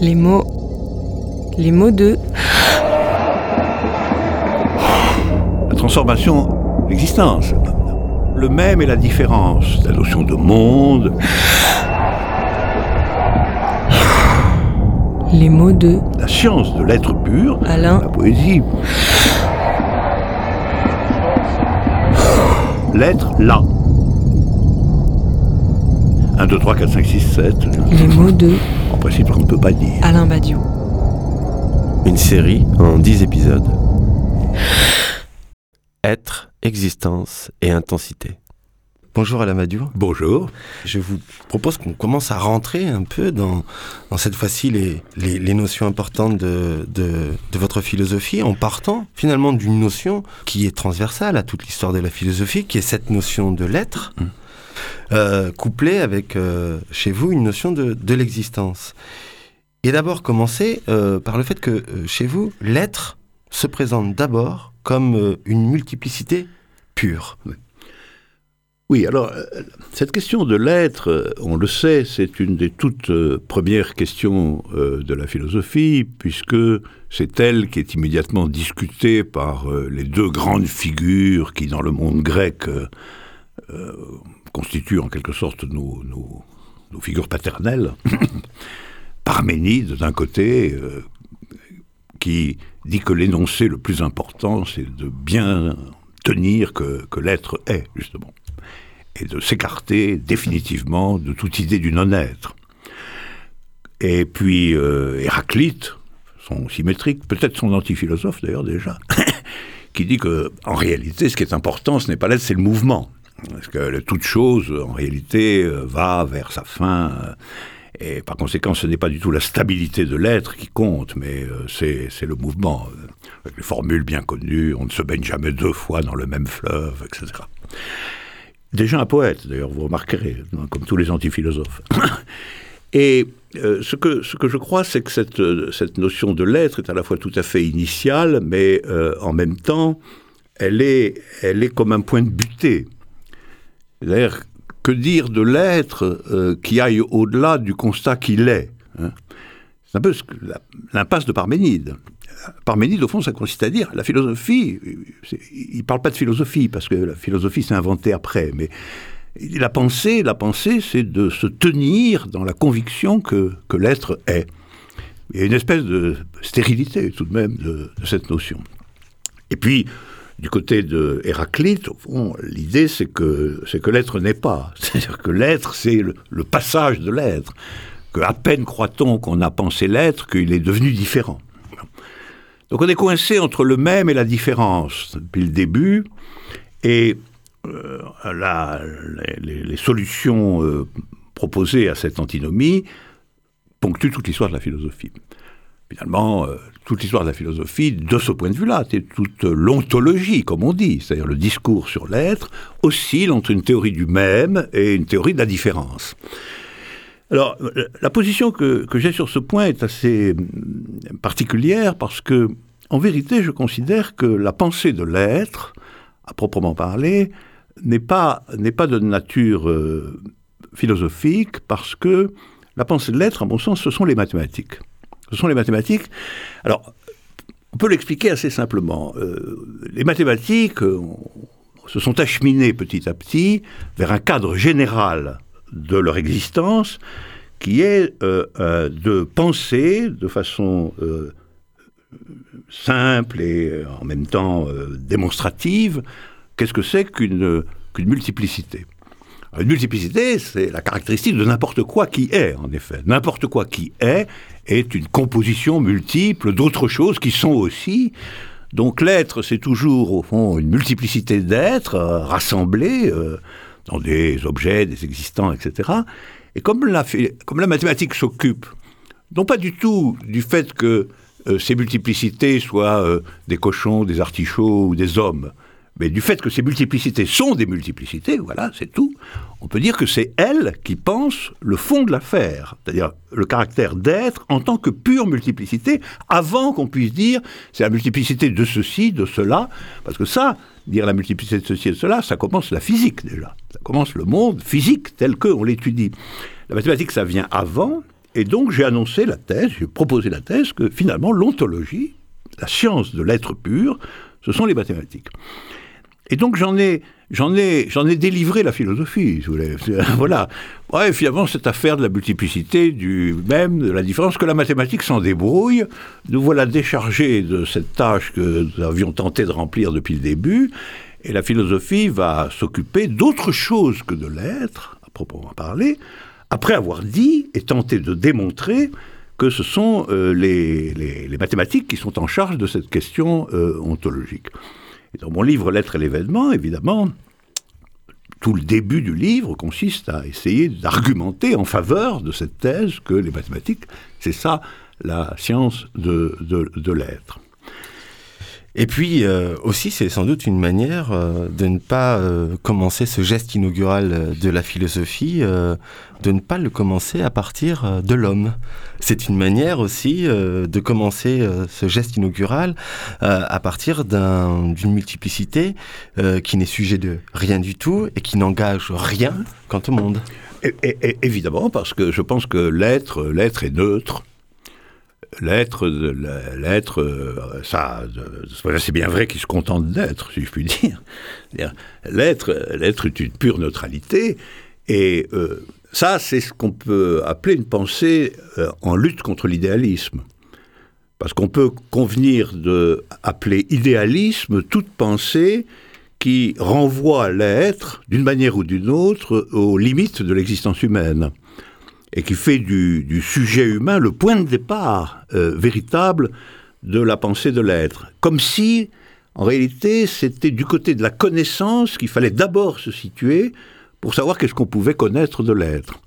Les mots. Les mots de. La transformation, l'existence. Le même et la différence. La notion de monde. Les mots de. La science de l'être pur. Alain. La poésie. L'être là. 1, 2, 3, 4, 5, 6, 7. Les mots de. En principe, on ne peut pas dire. Alain Badiou. Une série en 10 épisodes. Être, existence et intensité. Bonjour Alain Badiou. Bonjour. Je vous propose qu'on commence à rentrer un peu dans, dans cette fois-ci les, les, les, notions importantes de, de, de, votre philosophie, en partant finalement d'une notion qui est transversale à toute l'histoire de la philosophie, qui est cette notion de l'être, mmh. Euh, couplée avec euh, chez vous une notion de, l'existence. Et d'abord commencer euh, par le fait que chez vous, l'être se présente d'abord comme une multiplicité pure. Oui. Alors, cette question de l'être, on le sait, c'est une des toutes premières questions de la philosophie, puisque c'est elle qui est immédiatement discutée par les deux grandes figures qui, dans le monde grec, constituent en quelque sorte nos, figures paternelles. Parménide, d'un côté, qui dit que l'énoncé le plus important, c'est de bien tenir que, que l'être est, justement et de s'écarter définitivement de toute idée du non-être. Et puis euh, Héraclite, son symétrique, peut-être son antiphilosophe d'ailleurs déjà, qui dit que en réalité, ce qui est important, ce n'est pas l'être, c'est le mouvement. Parce que toute chose, en réalité, euh, va vers sa fin. Euh, et par conséquent, ce n'est pas du tout la stabilité de l'être qui compte, mais euh, c'est le mouvement. Avec les formules bien connues, on ne se baigne jamais deux fois dans le même fleuve, etc. Déjà un poète, d'ailleurs, vous remarquerez, comme tous les antiphilosophes. Et ce, que, je crois, c'est que cette, notion de l'être est à la fois tout à fait initiale, mais en même temps, elle est comme un point de butée. D'ailleurs, que dire de l'être euh, qui aille au-delà du constat qu'il est hein? C'est un peu l'impasse de Parménide. Parménide, au fond, ça consiste à dire, la philosophie, il ne parle pas de philosophie, parce que la philosophie s'est inventée après, mais la pensée, la pensée, c'est de se tenir dans la conviction que, l'être est. Il y a une espèce de stérilité, tout de même, de cette notion. Et puis, du côté de Héraclite, l'idée, c'est que, l'être n'est pas. C'est-à-dire que l'être, c'est le, passage de l'être. Que peine croit-on qu'on a pensé l'être, qu'il est devenu différent. Donc on est coincé entre le même et la différence depuis le début, et euh, les, solutions euh, proposées à cette antinomie ponctuent toute l'histoire de la philosophie. Finalement, euh, toute l'histoire de la philosophie, de ce point de vue-là, c'est toute l'ontologie, comme on dit, c'est-à-dire le discours sur l'être, oscille entre une théorie du même et une théorie de la différence. Alors, la position que, j'ai sur ce point est assez particulière parce que, en vérité, je considère que la pensée de l'être, à proprement parler, n'est pas, n'est pas de nature euh, philosophique parce que la pensée de l'être, à mon sens, ce sont les mathématiques. Ce sont les mathématiques. Alors, on peut l'expliquer assez simplement. Euh, les mathématiques euh, se sont acheminées petit à petit vers un cadre général de leur existence, qui est euh, de penser de façon simple et en même temps démonstrative qu'est-ce que c'est qu'une multiplicité. Une multiplicité, c'est la caractéristique de n'importe quoi qui est, en effet. N'importe quoi qui est est une composition multiple d'autres choses qui sont aussi. Donc l'être, c'est toujours, au fond, une multiplicité d'êtres rassemblés dans des objets, des existants, etc. Et comme la, mathématique s'occupe, non pas du tout du fait que euh, ces multiplicités soient euh, des cochons, des artichauts ou des hommes, mais du fait que ces multiplicités sont des multiplicités, voilà, c'est tout, on peut dire que c'est elle qui pense le fond de l'affaire, c'est-à-dire le caractère d'être en tant que pure multiplicité, avant qu'on puisse dire c'est la multiplicité de ceci, de cela, parce que ça, dire la multiplicité de ceci et de cela, ça commence la physique déjà, ça commence le monde physique tel qu'on l'étudie. La mathématique, ça vient avant, Et donc j'ai annoncé la thèse, j'ai proposé la thèse que finalement l'ontologie, la science de l'être pur, ce sont les mathématiques. Et donc j'en ai, j'en ai, j'en ai délivré la philosophie, si vous voulez. voilà. Ouais, finalement, cette affaire de la multiplicité, du même, de la différence, que la mathématique s'en débrouille. Nous voilà déchargés de cette tâche que nous avions tenté de remplir depuis le début. Et la philosophie va s'occuper d'autre chose que de l'être, à proprement parler, après avoir dit et tenté de démontrer que ce sont euh, les, mathématiques qui sont en charge de cette question euh, ontologique. Dans mon livre L'être et l'événement, évidemment, tout le début du livre consiste à essayer d'argumenter en faveur de cette thèse que les mathématiques, c'est ça la science de l'être. Et puis euh, aussi, c'est sans doute une manière euh, de ne pas euh, commencer ce geste inaugural de la philosophie, euh, de ne pas le commencer à partir de l'homme. C'est une manière aussi de commencer ce geste inaugural à partir d'une multiplicité qui n'est sujet de rien du tout et qui n'engage rien quant au monde. Et, et, évidemment, parce que je pense que l'être, l'être est neutre l'être, l'être, ça, c'est bien vrai qu'il se contente d'être, si je puis dire. L'être, l'être est une pure neutralité, et euh, ça, c'est ce qu'on peut appeler une pensée euh, en lutte contre l'idéalisme. Parce qu'on peut convenir de appeler idéalisme toute pensée qui renvoie l'être, d'une manière ou d'une autre, aux limites de l'existence humaine et qui fait du, sujet humain le point de départ euh, véritable de la pensée de l'être. Comme si, en réalité, c'était du côté de la connaissance qu'il fallait d'abord se situer pour savoir qu'est-ce qu'on pouvait connaître de l'être.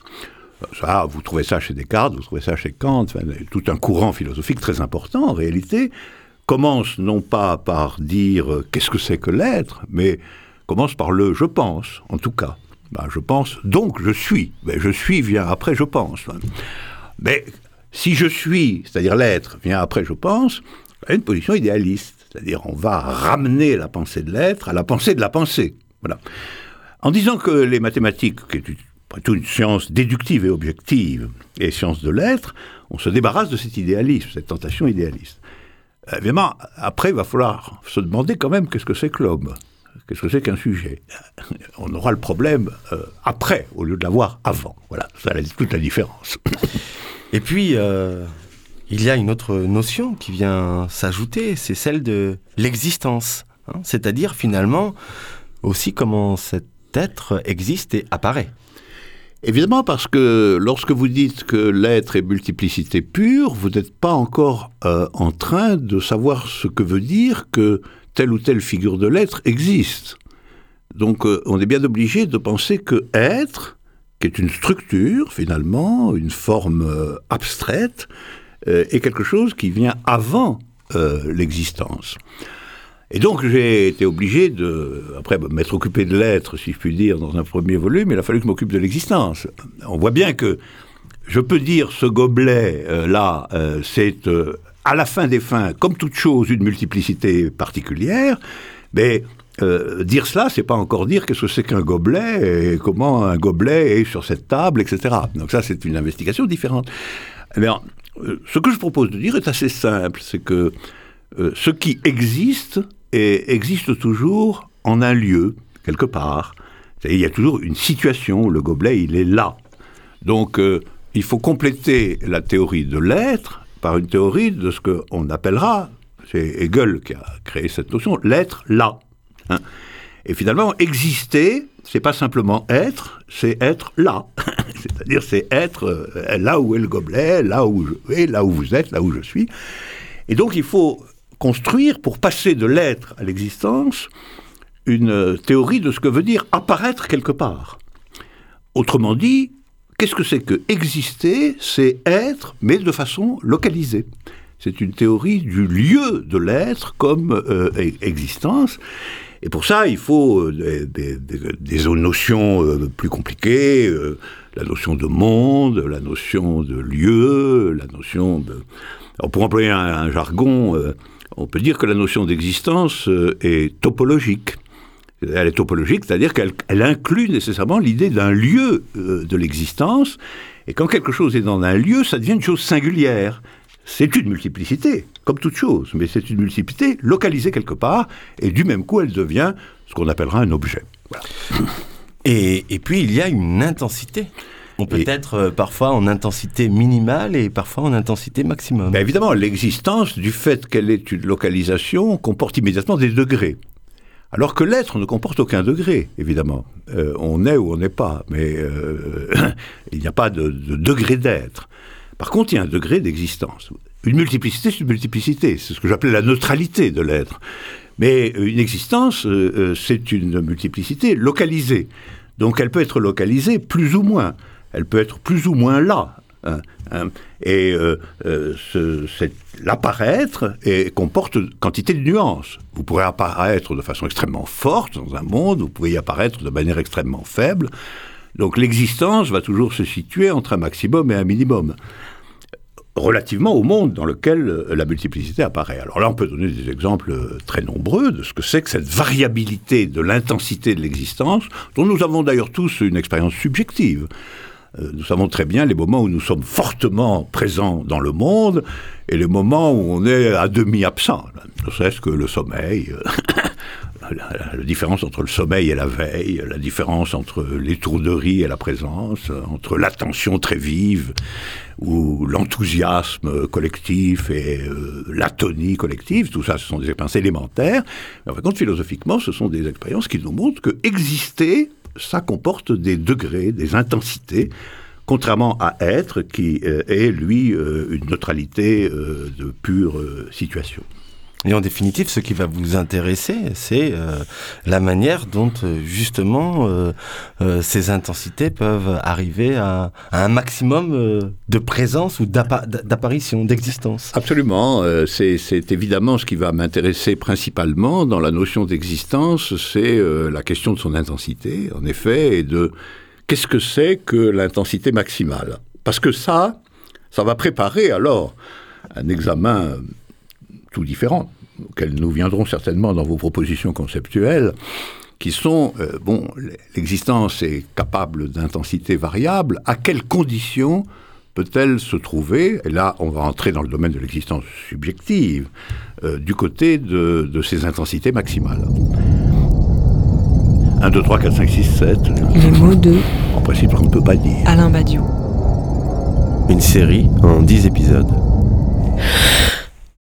Ça, vous trouvez ça chez Descartes, vous trouvez ça chez Kant, tout un courant philosophique très important en réalité, commence non pas par dire euh, qu'est-ce que c'est que l'être, mais commence par le je pense, en tout cas. Ben, je pense, donc je suis. Ben, je suis vient après je pense. Mais si je suis, c'est-à-dire l'être, vient après je pense, a une position idéaliste. C'est-à-dire on va ramener la pensée de l'être à la pensée de la pensée. Voilà. En disant que les mathématiques, qui est une, une science déductive et objective, et science de l'être, on se débarrasse de cet idéalisme, cette tentation idéaliste. Évidemment, après, il va falloir se demander quand même qu'est-ce que c'est que l'homme. Qu'est-ce que c'est qu'un sujet? On aura le problème euh, après, au lieu de l'avoir avant. Voilà, ça a toute la différence. Et puis, euh, il y a une autre notion qui vient s'ajouter, c'est celle de l'existence. Hein C'est-à-dire, finalement, aussi comment cet être existe et apparaît. Évidemment, parce que lorsque vous dites que l'être est multiplicité pure, vous n'êtes pas encore euh, en train de savoir ce que veut dire que telle ou telle figure de l'être existe. Donc euh, on est bien obligé de penser que être, qui est une structure finalement, une forme euh, abstraite, euh, est quelque chose qui vient avant l'existence. Et donc j'ai été obligé de, après m'être occupé de l'être, si je puis dire, dans un premier volume, il a fallu que je m'occupe de l'existence. On voit bien que je peux dire ce gobelet là, c'est à la fin des fins, comme toute chose, une multiplicité particulière, mais euh, dire cela, c'est pas encore dire qu'est-ce que c'est qu'un gobelet et comment un gobelet est sur cette table, etc. Donc ça, c'est une investigation différente. Alors, euh, ce que je propose de dire est assez simple, c'est que euh, ce qui existe et existe toujours en un lieu, quelque part. Il y a toujours une situation, le gobelet, il est là. Donc, euh, il faut compléter la théorie de l'être par une théorie de ce qu'on appellera, c'est Hegel qui a créé cette notion, l'être là. Hein. Et finalement, exister, c'est pas simplement être, c'est être là. C'est-à-dire, c'est être euh, là où est le gobelet, là où je vais, là où vous êtes, là où je suis. Et donc, il faut construire, pour passer de l'être à l'existence, une théorie de ce que veut dire apparaître quelque part. Autrement dit, qu'est-ce que c'est que exister? C'est être, mais de façon localisée. C'est une théorie du lieu de l'être comme euh, existence. Et pour ça, il faut euh, des, des, des, notions euh, plus compliquées, euh, la notion de monde, la notion de lieu, la notion de... Alors pour employer un, un jargon, on peut dire que la notion d'existence est topologique. Elle est topologique, c'est-à-dire qu'elle elle inclut nécessairement l'idée d'un lieu euh, de l'existence, Et quand quelque chose est dans un lieu, ça devient une chose singulière. C'est une multiplicité, comme toute chose, mais c'est une multiplicité localisée quelque part, et du même coup, elle devient ce qu'on appellera un objet. Et, et, puis, il y a une intensité. On peut et, être euh, parfois en intensité minimale et parfois en intensité maximum. Ben évidemment, l'existence, du fait qu'elle est une localisation, comporte immédiatement des degrés. Alors que l'être ne comporte aucun degré, évidemment. Euh, on est ou on n'est pas, mais euh, il n'y a pas de, de degré d'être. Par contre, il y a un degré d'existence. Une multiplicité, c'est une multiplicité. C'est ce que j'appelais la neutralité de l'être. Mais une existence, euh, c'est une multiplicité localisée. Donc elle peut être localisée plus ou moins. Elle peut être plus ou moins là. Hein, hein. Et euh, euh, l'apparaître comporte quantité de nuances. Vous pourrez apparaître de façon extrêmement forte dans un monde, vous pouvez y apparaître de manière extrêmement faible. Donc l'existence va toujours se situer entre un maximum et un minimum relativement au monde dans lequel euh, la multiplicité apparaît. Alors là, on peut donner des exemples très nombreux de ce que c'est que cette variabilité de l'intensité de l'existence, dont nous avons d'ailleurs tous une expérience subjective. Euh, nous savons très bien les moments où nous sommes fortement présents dans le monde et les moments où on est à demi absent. Ne serait-ce que le sommeil, la, la, différence entre le sommeil et la veille, la différence entre l'étourderie et la présence, entre l'attention très vive ou l'enthousiasme collectif et euh, l'atonie collective, tout ça, ce sont des expériences élémentaires. Mais en fin philosophiquement, ce sont des expériences qui nous montrent que exister, ça comporte des degrés, des intensités, contrairement à être, qui euh, est, lui, euh, une neutralité euh, de pure situation. Et en définitive, ce qui va vous intéresser, c'est euh, la manière dont euh, justement euh, ces intensités peuvent arriver à, à un maximum de présence ou d'apparition, d'existence. Absolument. C'est évidemment ce qui va m'intéresser principalement dans la notion d'existence, c'est la question de son intensité, en effet, et de qu'est-ce que c'est que l'intensité maximale. Parce que ça, ça va préparer alors un examen tout différents, auxquels nous viendrons certainement dans vos propositions conceptuelles, qui sont, euh, bon, l'existence est capable d'intensité variable, à quelles conditions peut-elle se trouver, et là on va entrer dans le domaine de l'existence subjective, euh, du côté de, de ces intensités maximales. 1, 2, 3, 4, 5, 6, 7. Les mots de... En principe, on ne peut pas dire. Alain Badiou. Une série en 10 épisodes.